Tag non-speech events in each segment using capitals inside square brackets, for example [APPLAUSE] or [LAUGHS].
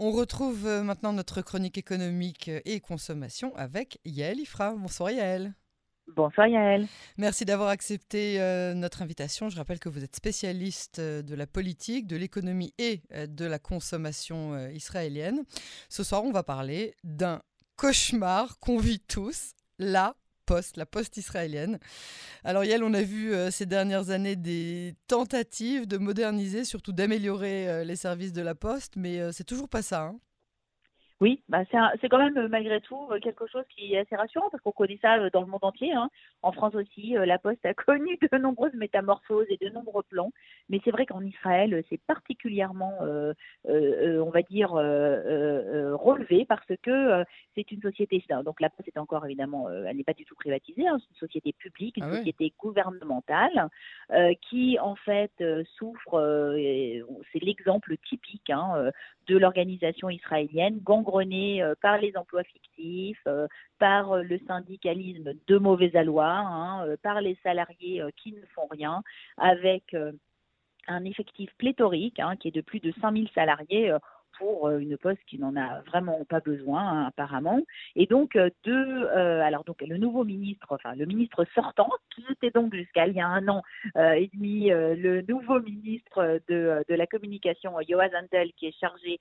On retrouve euh, maintenant notre chronique économique et consommation avec Yael Ifra. Bonsoir Yael. Bonsoir Yael. Merci d'avoir accepté euh, notre invitation. Je rappelle que vous êtes spécialiste euh, de la politique, de l'économie et de la consommation israélienne. Ce soir, on va parler d'un cauchemar qu'on vit tous, la la poste israélienne. Alors Yael, on a vu ces dernières années des tentatives de moderniser, surtout d'améliorer les services de la poste, mais c'est toujours pas ça. Hein. Oui, bah c'est quand même euh, malgré tout euh, quelque chose qui est assez rassurant parce qu'on connaît ça euh, dans le monde entier. Hein. En France aussi, la Poste a [LAUGHS] connu de nombreuses métamorphoses et de nombreux plans. Mais c'est vrai qu'en Israël, c'est particulièrement, on va dire, relevé parce que c'est une société. Donc la Poste est encore évidemment, elle n'est pas du tout privatisée. Hein. c'est une société publique, une ah société gouvernementale qui en fait souffre. c'est l'exemple typique hein, de l'organisation israélienne, gangrenée euh, par les emplois fictifs, euh, par euh, le syndicalisme de mauvais aloi, hein, par les salariés qui ne font rien, avec un effectif pléthorique hein, qui est de plus de 5000 salariés pour une poste qui n'en a vraiment pas besoin hein, apparemment. Et donc de, euh, alors donc le nouveau ministre, enfin le ministre sortant, qui était donc jusqu'à il y a un an et demi le nouveau ministre de, de la communication, Yoaz Andel, qui est chargé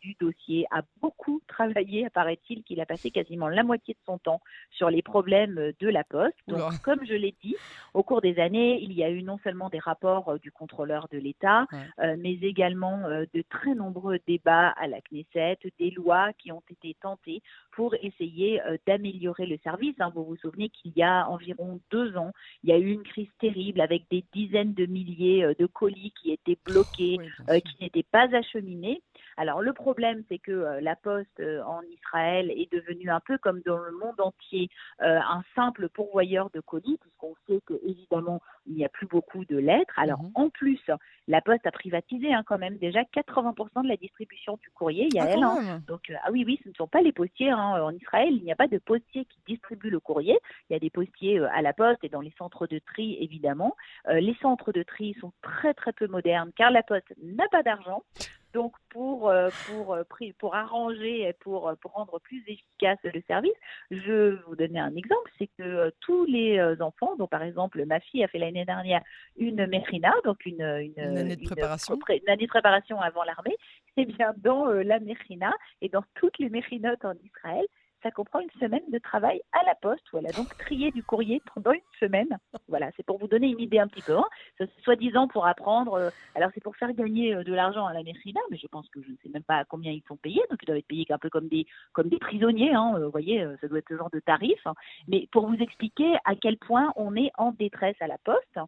du dossier, a beaucoup travaillé, apparaît-il, qu'il a passé quasiment la moitié de son temps sur les problèmes de la poste. Donc comme je l'ai dit, au cours des années, il y a eu non seulement des rapports du contrôleur de l'État, mais également de très nombreux débats à la Knesset, des lois qui ont été tentées pour essayer euh, d'améliorer le service. Hein. Vous vous souvenez qu'il y a environ deux ans, il y a eu une crise terrible avec des dizaines de milliers euh, de colis qui étaient bloqués, euh, qui n'étaient pas acheminés. Alors le problème, c'est que la poste en Israël est devenue un peu comme dans le monde entier un simple pourvoyeur de colis, puisqu'on sait que évidemment il n'y a plus beaucoup de lettres. Alors mhm. en plus, la poste a privatisé hein, quand même déjà 80% de la distribution du courrier. Il y a ah, elle. Hein. Donc ah oui oui, ce ne sont pas les postiers. Hein. En Israël, il n'y a pas de postiers qui distribuent le courrier. Il y a des postiers à la poste et dans les centres de tri évidemment. les centres de tri sont très très peu modernes car la poste n'a pas d'argent. Donc pour euh, pour euh, pour arranger et pour euh, pour rendre plus efficace le service, je vais vous donner un exemple, c'est que tous les enfants, donc par exemple ma fille a fait l'année dernière une mérina, donc une une, année de préparation, une, année de préparation avant l'armée, c'est [LAUGHS] bien dans la mérina et dans toutes les mérinotes en Israël, ça comprend une semaine de travail à la poste où elle a donc trié du courrier pendant une semaine. Voilà, c'est pour vous donner une idée un petit peu. Hein. Soit-disant pour apprendre. Euh, alors c'est pour faire gagner euh, de l'argent à la Mercina, mais je pense que je ne sais même pas combien ils sont payés. Donc ils doivent être payés un peu comme des comme des prisonniers. Hein. Euh, vous voyez, ça doit être ce genre de tarif. Hein. Mais pour vous expliquer à quel point on est en détresse à la poste.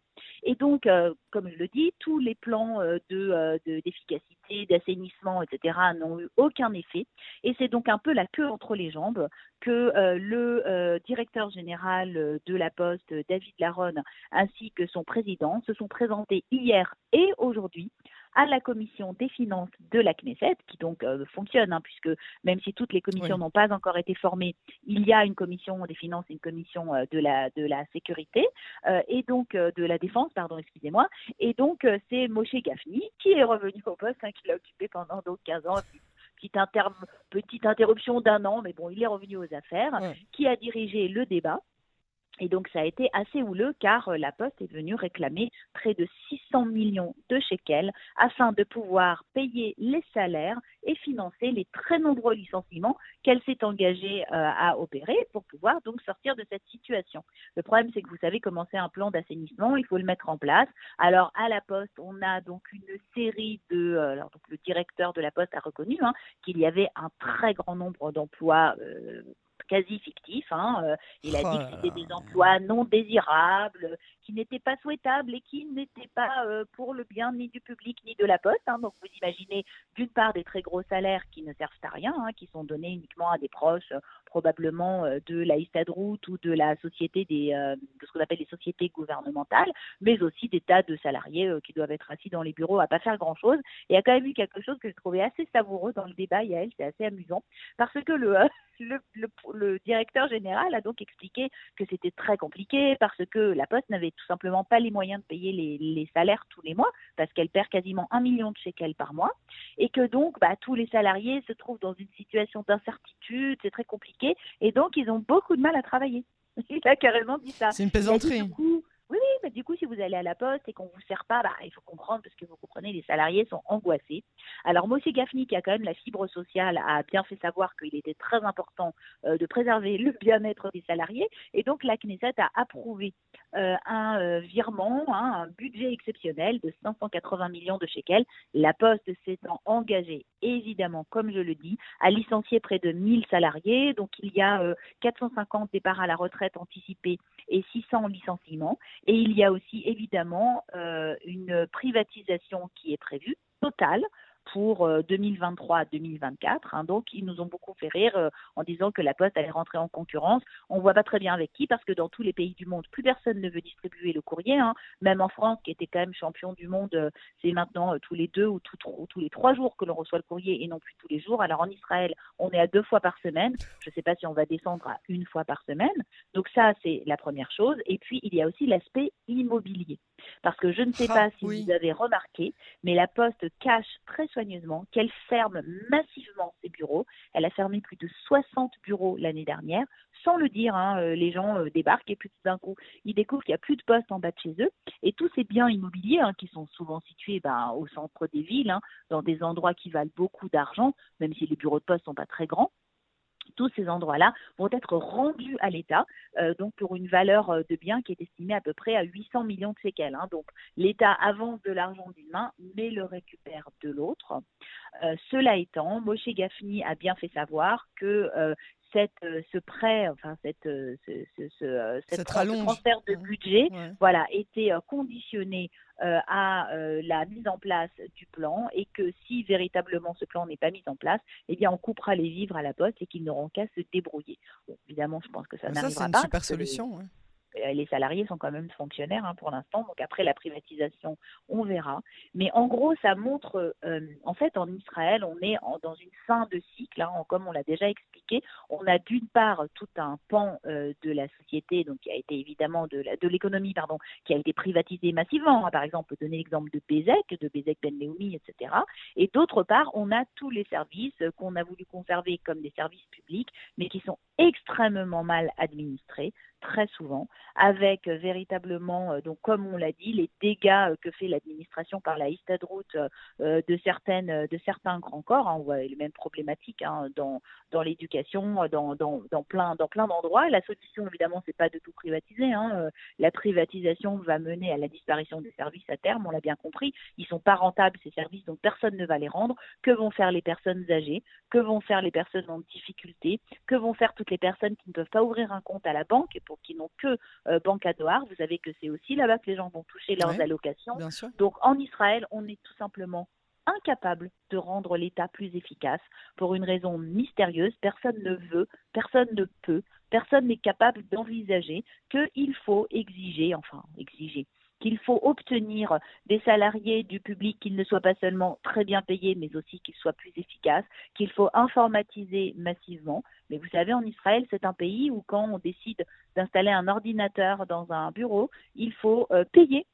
Et donc, comme je le dis, tous les plans de d'efficacité, d'assainissement, etc. n'ont eu aucun effet. Et c'est donc un peu la queue entre les jambes que euh, le euh, directeur général euh, de la Poste, David Laronne, ainsi que son président se sont présentés hier et aujourd'hui à la commission des finances de la Knesset, qui donc fonctionne, hein, puisque même si toutes les commissions n'ont pas encore été formées, il y a une commission des finances et une commission de la de la sécurité et donc de la défense, pardon, excusez-moi. Et donc c'est Moshe Gafni qui est revenu au poste, hein, qu'il a occupé pendant donc 15 ans, petite, interruption d'un an, mais bon, il est revenu aux affaires, qui a dirigé le débat. Et donc ça a été assez houleux car euh, la Poste est venue réclamer près de 600 millions de shekels afin de pouvoir payer les salaires et financer les très nombreux licenciements qu'elle s'est engagée euh, à opérer pour pouvoir donc sortir de cette situation. Le problème c'est que vous savez comment c'est un plan d'assainissement, il faut le mettre en place. Alors à la Poste, on a donc une série de euh, alors le directeur de la Poste a reconnu hein, qu'il y avait un très grand nombre d'emplois quasi fictif. Hein, euh, il a dit que c'était des emplois non désirables, qui n'étaient pas souhaitables et qui n'étaient pas euh, pour le bien ni du public ni de la poste. Hein. Donc vous imaginez d'une part des très gros salaires qui ne servent à rien, hein, qui sont donnés uniquement à des proches probablement euh, de la Istadrout ou de la société des, de ce qu'on appelle les sociétés gouvernementales, mais aussi des tas de salariés qui doivent être assis dans les bureaux à pas faire grand chose. Et il y a quand même eu quelque chose que je trouvais assez savoureux dans le débat, Yael, c'est assez amusant, parce que le, [LAUGHS] le, directeur général a donc expliqué que c'était très compliqué parce que la Poste n'avait tout simplement pas les moyens de payer les, salaires tous les mois, parce qu'elle perd quasiment un million de shekels par mois, et que donc bah, tous les salariés se trouvent dans une situation d'incertitude, c'est très compliqué, et donc ils ont beaucoup de mal à travailler. [LAUGHS] Il a carrément dit ça. C'est une plaisanterie. Oui, oui, mais du coup, si vous allez à la poste et qu'on vous sert pas, bah, il faut comprendre parce que vous comprenez, les salariés sont angoissés. Alors, Moshe Gafni, qui a quand même la fibre sociale, a bien fait savoir qu'il était très important euh, de préserver le bien-être des salariés. Et donc, la Knesset a approuvé euh, un euh, virement, hein, un budget exceptionnel de 580 millions de shekels. La Poste s'étant engagée, évidemment, comme je le dis, à licencier près de 1000 salariés. Donc, il y a 450 départs à la retraite anticipés et 600 licenciements. Et il y a aussi évidemment euh, une privatisation qui est prévue, totale, pour 2023-2024. Euh, hein. donc, ils nous ont beaucoup fait rire euh, en disant que la Poste allait rentrer en concurrence. On ne voit pas très bien avec qui, parce que dans tous les pays du monde, plus personne ne veut distribuer le courrier. Hein. Même en France, qui était quand même champion du monde, euh, c'est maintenant tous les deux ou tous les trois jours que l'on reçoit le courrier et non plus tous les jours. Alors en Israël, on est à deux fois par semaine. Je ne sais pas si on va descendre à une fois par semaine. Donc ça, c'est la première chose. Et puis, il y a aussi l'aspect immobilier. Parce que je ne sais ah, pas si vous avez remarqué, mais la Poste cache très soigneusement qu'elle ferme massivement ses bureaux. Elle a fermé plus de 60 bureaux l'année dernière, sans le dire. Hein, euh, les gens euh, débarquent et puis tout d'un coup, ils découvrent qu'il n'y a plus de poste en bas de chez eux. Et tous ces biens immobiliers, hein, qui sont souvent situés ben, au centre des villes, hein, dans des endroits qui valent beaucoup d'argent, même si les bureaux de poste ne sont pas très grands, tous ces endroits-là vont être rendus à l'État, euh, donc pour une valeur euh, de bien qui est estimée à peu près à 800 millions de séquelles. Hein. Donc l'État avance de l'argent d'une main, mais le récupère de l'autre. Euh, cela étant, Moshe Gafni a bien fait savoir que cette, ce prêt, enfin cette, ce, ce, transfert de budget, voilà, était conditionné euh, à euh, la mise en place du plan et que si véritablement ce plan n'est pas mis en place, eh bien on coupera les vivres à la poste et qu'ils n'auront qu'à se débrouiller. évidemment, je pense que ça n'arrivera pas. C'est une super solution. Euh, les salariés sont quand même fonctionnaires hein, pour l'instant, donc après la privatisation, on verra. Mais en gros, ça montre, euh, en fait, en Israël, on est dans une fin de cycle, hein, comme on l'a déjà expliqué. On a d'une part tout un pan euh, de la société, donc qui a été évidemment de, l'économie, pardon, qui a été privatisé massivement. Hein. par exemple, donner l'exemple de Bezek, de Bezek Ben Leumi, etc. Et d'autre part, on a tous les services qu'on a voulu conserver comme des services publics, mais qui sont extrêmement mal administrés très souvent, avec euh, véritablement, euh, donc comme on l'a dit, les dégâts euh, que fait l'administration par la route de certaines, de certains grands corps. Hein, on voit les mêmes problématiques hein, dans, dans l'éducation, dans, dans, dans, plein, dans plein d'endroits. La solution, évidemment, c'est pas de tout privatiser. Hein. La privatisation va mener à la disparition des services à terme. On l'a bien compris. Ils sont pas rentables ces services, donc personne ne va les rendre. Que vont faire les personnes âgées? Que vont faire les personnes en difficulté? Que vont faire toutes les personnes qui ne peuvent pas ouvrir un compte à la banque qui n'ont que euh, Banque à Doha. Vous savez que c'est aussi là-bas que les gens vont toucher leurs allocations. Donc en Israël, on est tout simplement incapable de rendre l'État plus efficace pour une raison mystérieuse. Personne ne veut, personne ne peut, personne n'est capable d'envisager qu'il faut exiger, enfin exiger, qu'il faut obtenir des salariés du public qu'ils ne soient pas seulement très bien payés, mais aussi qu'ils soient plus efficaces, qu'il faut informatiser massivement. Mais vous savez, en Israël, c'est un pays où quand on décide d'installer un ordinateur dans un bureau, il faut euh, payer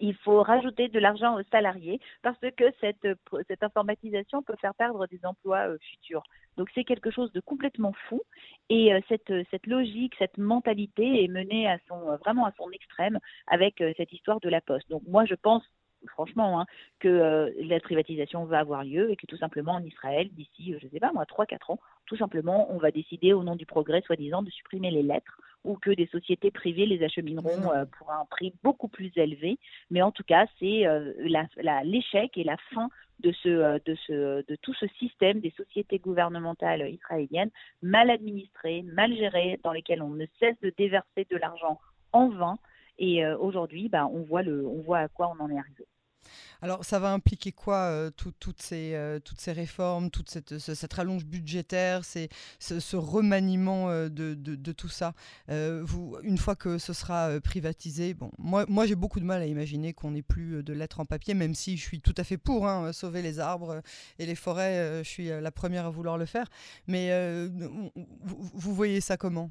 il faut rajouter de l'argent aux salariés parce que cette, cette informatisation peut faire perdre des emplois euh, futurs. Donc c'est quelque chose de complètement fou et euh, cette, cette logique, cette mentalité est menée à son, vraiment à son extrême avec cette histoire de la poste. Donc moi je pense franchement, hein, que euh, la privatisation va avoir lieu et que tout simplement en Israël, d'ici, euh, je ne sais pas moi, 3-4 ans, tout simplement, on va décider au nom du progrès, soi-disant, de supprimer les lettres ou que des sociétés privées les achemineront euh, pour un prix beaucoup plus élevé. Mais en tout cas, c'est l'échec et la fin de, ce, de, ce, de tout ce système des sociétés gouvernementales israéliennes mal administrées, mal gérées, dans lesquelles on ne cesse de déverser de l'argent en vain. Et aujourd'hui, bah, on, voit le, on voit à quoi on en est arrivé. Alors, ça va impliquer quoi, euh, toutes, ces, euh, toutes ces réformes, toute cette, cette rallonge budgétaire, ce, ce, remaniement euh, de, de, tout ça vous, Une fois que ce sera privatisé, bon, moi, moi j'ai beaucoup de mal à imaginer qu'on n'ait plus de lettres en papier, même si je suis tout à fait pour hein, sauver les arbres et les forêts, je suis la première à vouloir le faire. Mais vous voyez ça comment?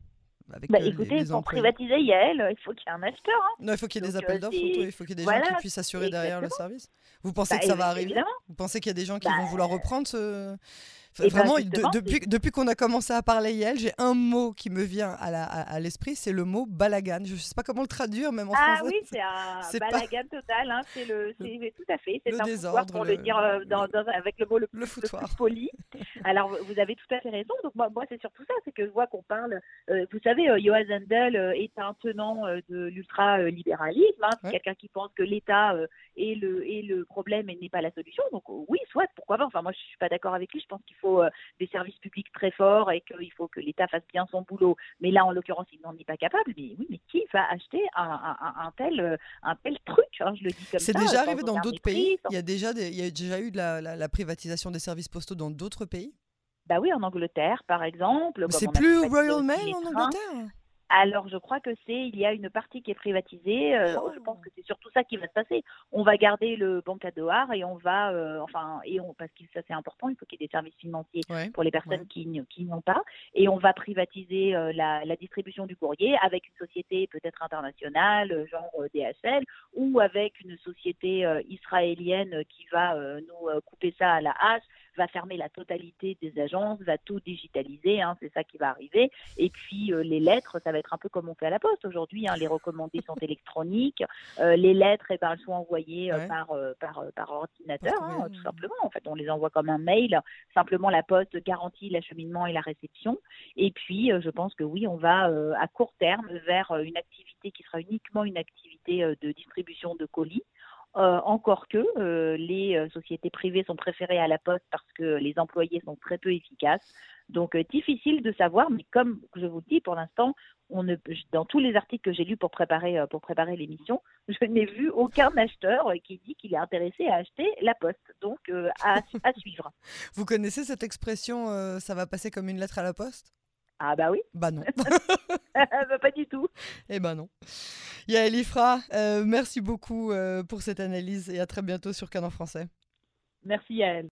Avec Bah, euh, écoutez, les pour privatiser Yael, il faut qu'il y ait un acheteur. hein. Non, il faut qu'il y ait des Donc, appels euh, d'offres, il faut qu'il y ait des gens qui puissent assurer derrière le service. Vous pensez Bah, que ça va arriver? Vous pensez qu'il y a des gens qui Bah, vont vouloir reprendre ce... Ben, Vraiment, de- depuis, depuis qu'on a commencé à parler Yel, j'ai un mot qui me vient à la- à- à l'esprit, c'est le mot balagan. Je ne sais pas comment le traduire, même en Ah français. oui, [LAUGHS] c'est un c'est pas- balagan total. Hein. C'est le, c'est tout à fait. C'est le un désordre, pour le, le- dire euh, dans, dans- avec le mot le, Le le foutoir. plus poli. [LAUGHS] Alors vous avez tout à fait raison. Donc moi, moi c'est surtout ça, c'est que je vois qu'on parle. euh, vous savez, euh, Johann Zendel euh, est un tenant de l'ultra-libéralisme. Hein. C'est Ouais. quelqu'un qui pense que l'État est le est le problème et n'est pas la solution. Donc oui, soit pourquoi pas. Enfin moi je suis pas d'accord avec lui. Je pense qu'il faut euh, des services publics très forts et qu'il faut que l'État fasse bien son boulot. Mais là en l'occurrence il n'en est pas capable. Mais oui, mais qui va acheter un, un- un- un tel euh, un tel truc hein, Je le dis comme ça. C'est déjà arrivé dans d'autres pays sans- il y, a déjà des- il y a déjà eu de la, la- la privatisation des services postaux dans d'autres pays? Bah oui, en Angleterre, par exemple. C'est plus Royal Mail en. Angleterre? Alors, je crois que c'est, il y a une partie qui est privatisée. euh, Oh. Je pense que c'est surtout ça qui va se passer. On va garder le dollars et on va, euh, enfin, et on, parce que ça c'est important, il faut qu'il y ait des services financiers Ouais. pour les personnes Ouais. qui, qui n'ont pas. Et on va privatiser euh, la, la distribution du courrier avec une société peut-être internationale, euh, genre euh, DHL, ou avec une société israélienne qui va nous couper ça à la hache, va fermer la totalité des agences, va tout digitaliser, hein, c'est ça qui va arriver. Et puis euh, les lettres, ça va être un peu comme on fait à la poste aujourd'hui. hein, les recommandés sont électroniques, euh, les lettres, eh ben, elles sont envoyées euh, Ouais. par, par, par ordinateur, hein, tout simplement. En fait, on les envoie comme un mail. Simplement, la poste garantit l'acheminement et la réception. Et puis, je pense que oui, on va à court terme vers une activité qui sera uniquement une activité de distribution de colis. Euh, encore que euh, les euh, sociétés privées sont préférées à la poste parce que les employés sont très peu efficaces. Donc difficile de savoir, mais comme je vous le dis, pour l'instant, dans tous les articles que j'ai lus pour préparer l'émission, [LAUGHS] je n'ai vu aucun acheteur qui dit qu'il est intéressé à acheter la poste. Donc à, suivre. [LAUGHS] Vous connaissez cette expression ça va passer comme une lettre à la poste? Ah bah oui, Bah non. [LAUGHS] Bah, pas du tout. eh ben non. Yael Ifra, euh, merci beaucoup euh, pour cette analyse et à très bientôt sur Canon Français. Merci elle.